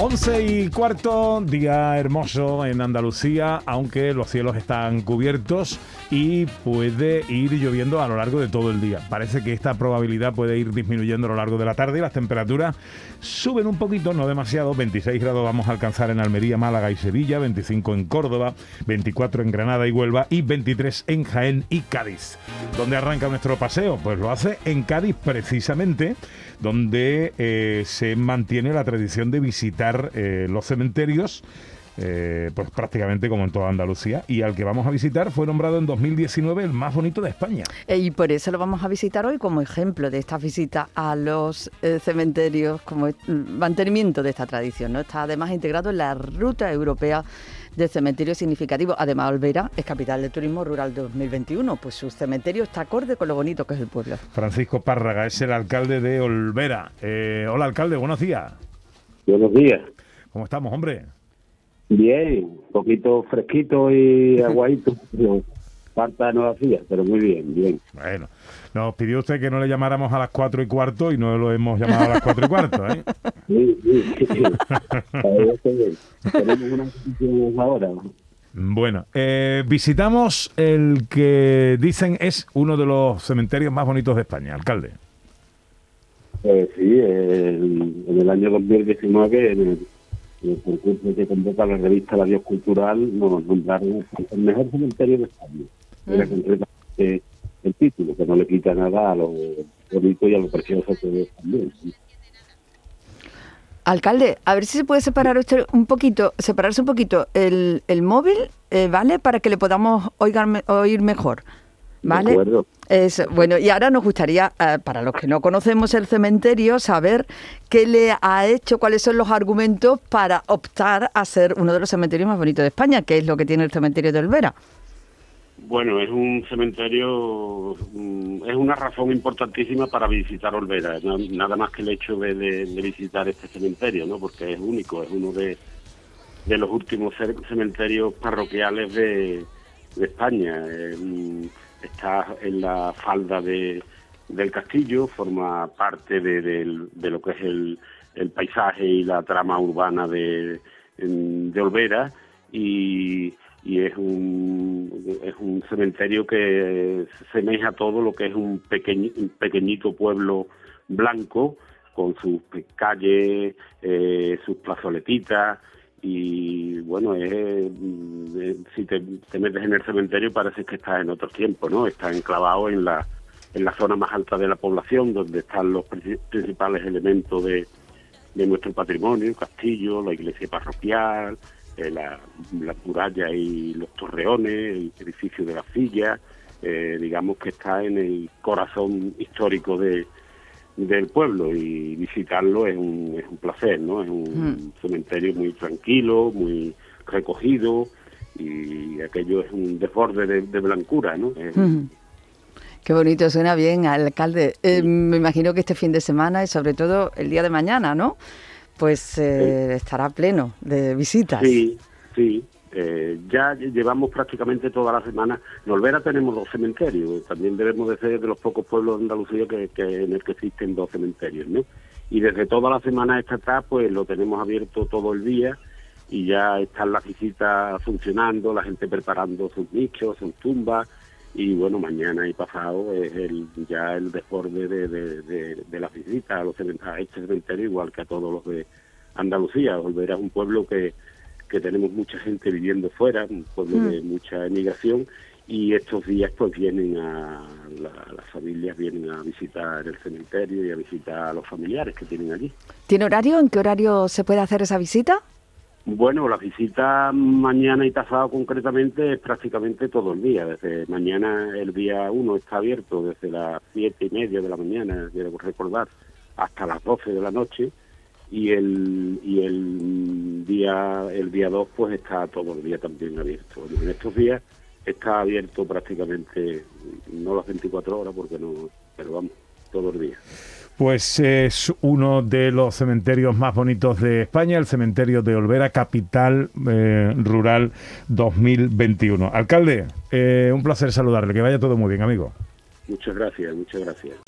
11 y cuarto, día hermoso en Andalucía, aunque los cielos están cubiertos y puede ir lloviendo a lo largo de todo el día. Parece que esta probabilidad puede ir disminuyendo a lo largo de la tarde y las temperaturas suben un poquito, no demasiado. 26 grados vamos a alcanzar en Almería, Málaga y Sevilla, 25 en Córdoba, 24 en Granada y Huelva y 23 en Jaén y Cádiz. ¿Dónde arranca nuestro paseo? Pues lo hace en Cádiz precisamente, donde eh, se mantiene la tradición de visitar eh, los cementerios. Eh, pues prácticamente como en toda Andalucía, y al que vamos a visitar fue nombrado en 2019 el más bonito de España. Y por eso lo vamos a visitar hoy como ejemplo de esta visita a los cementerios, como mantenimiento de esta tradición. ¿no? Está además integrado en la Ruta Europea de cementerios significativos. Además, Olvera es capital del turismo rural 2021, pues su cementerio está acorde con lo bonito que es el pueblo. Francisco Párraga es el alcalde de Olvera. Eh, hola, alcalde, buenos días. Buenos días. ¿Cómo estamos, hombre? Bien, un poquito fresquito y aguadito. Falta no hacía, pero muy bien, bien. Bueno, nos pidió usted que no le llamáramos a las cuatro y cuarto y no lo hemos llamado a las cuatro y cuarto, ¿eh? Sí, sí, sí. Tenemos una ahora. Bueno, eh, visitamos el que dicen es uno de los cementerios más bonitos de España, alcalde. Eh, sí, en el año 2019, en el, en el, concurso que convoca la revista La Dios Cultural, nos nombraron el mejor cementerio de España. Era concretamente el título, que no le quita nada a lo bonito y a lo precioso que es también. Alcalde, a ver si se puede separar usted un poquito, separarse un poquito el, el móvil, eh, ¿vale? Para que le podamos oír mejor. ¿Vale? Es, bueno, y ahora nos gustaría, eh, para los que no conocemos el cementerio, saber qué le ha hecho, cuáles son los argumentos para optar a ser uno de los cementerios más bonitos de España, que es lo que tiene el cementerio de Olvera. Bueno, es un cementerio, mm, es una razón importantísima para visitar Olvera, nada más que el hecho de, visitar este cementerio, ¿no? Porque es único, es uno de, los últimos cementerios parroquiales de, España. Está en la falda de, del castillo, forma parte de, lo que es el, el, paisaje y la trama urbana de, de Olvera. Y y es un, es un cementerio que semeja todo lo que es un, pequeñito pueblo blanco con sus calles, eh, sus plazoletitas y bueno, es, eh, si te, metes en el cementerio parece que estás en otro tiempo, ¿no? Está enclavado en la, en la zona más alta de la población, donde están los principales elementos de, de nuestro patrimonio, el castillo, la iglesia parroquial, eh, la, muralla y los torreones, el edificio de la silla, eh, digamos que está en el corazón histórico de, del pueblo y visitarlo es un, es un placer, ¿no? Es un mm. cementerio muy tranquilo, muy recogido y aquello es un desborde de, blancura, ¿no? Qué bonito, suena bien, alcalde. Eh, me imagino que este fin de semana y sobre todo el día de mañana, ¿no? pues eh, estará pleno de visitas. Sí, sí. Eh, ya llevamos prácticamente toda la semana. En Olvera tenemos dos cementerios. También debemos de ser de los pocos pueblos de Andalucía que, en el que existen dos cementerios, ¿no? Y desde toda la semana esta atrás, pues lo tenemos abierto todo el día y ya están las visitas funcionando, la gente preparando sus nichos, sus tumbas, y bueno, mañana y pasado es el, ya el desborde de, de, de, las visitas a, los, a este cementerio, igual que a todos los de Andalucía. Volver a un pueblo que, que tenemos mucha gente viviendo fuera, un pueblo de mm. mucha emigración, y estos días pues vienen a, las familias vienen a visitar el cementerio y a visitar a los familiares que tienen allí. ¿Tiene horario? ¿En qué horario se puede hacer esa visita? Bueno, la visita mañana y pasado concretamente es prácticamente todo el día. Desde mañana, el día 1 está abierto desde las siete y media de la mañana, quiero recordar, hasta las 12 de la noche. Y el, y el día el día 2 pues está todo el día también abierto. En estos días está abierto prácticamente, no las 24 horas porque no, pero vamos, todos los días. Pues es uno de los cementerios más bonitos de España, el cementerio de Olvera, capital eh, rural 2021. Alcalde, eh, un placer saludarle, que vaya todo muy bien, amigo. Muchas gracias, muchas gracias.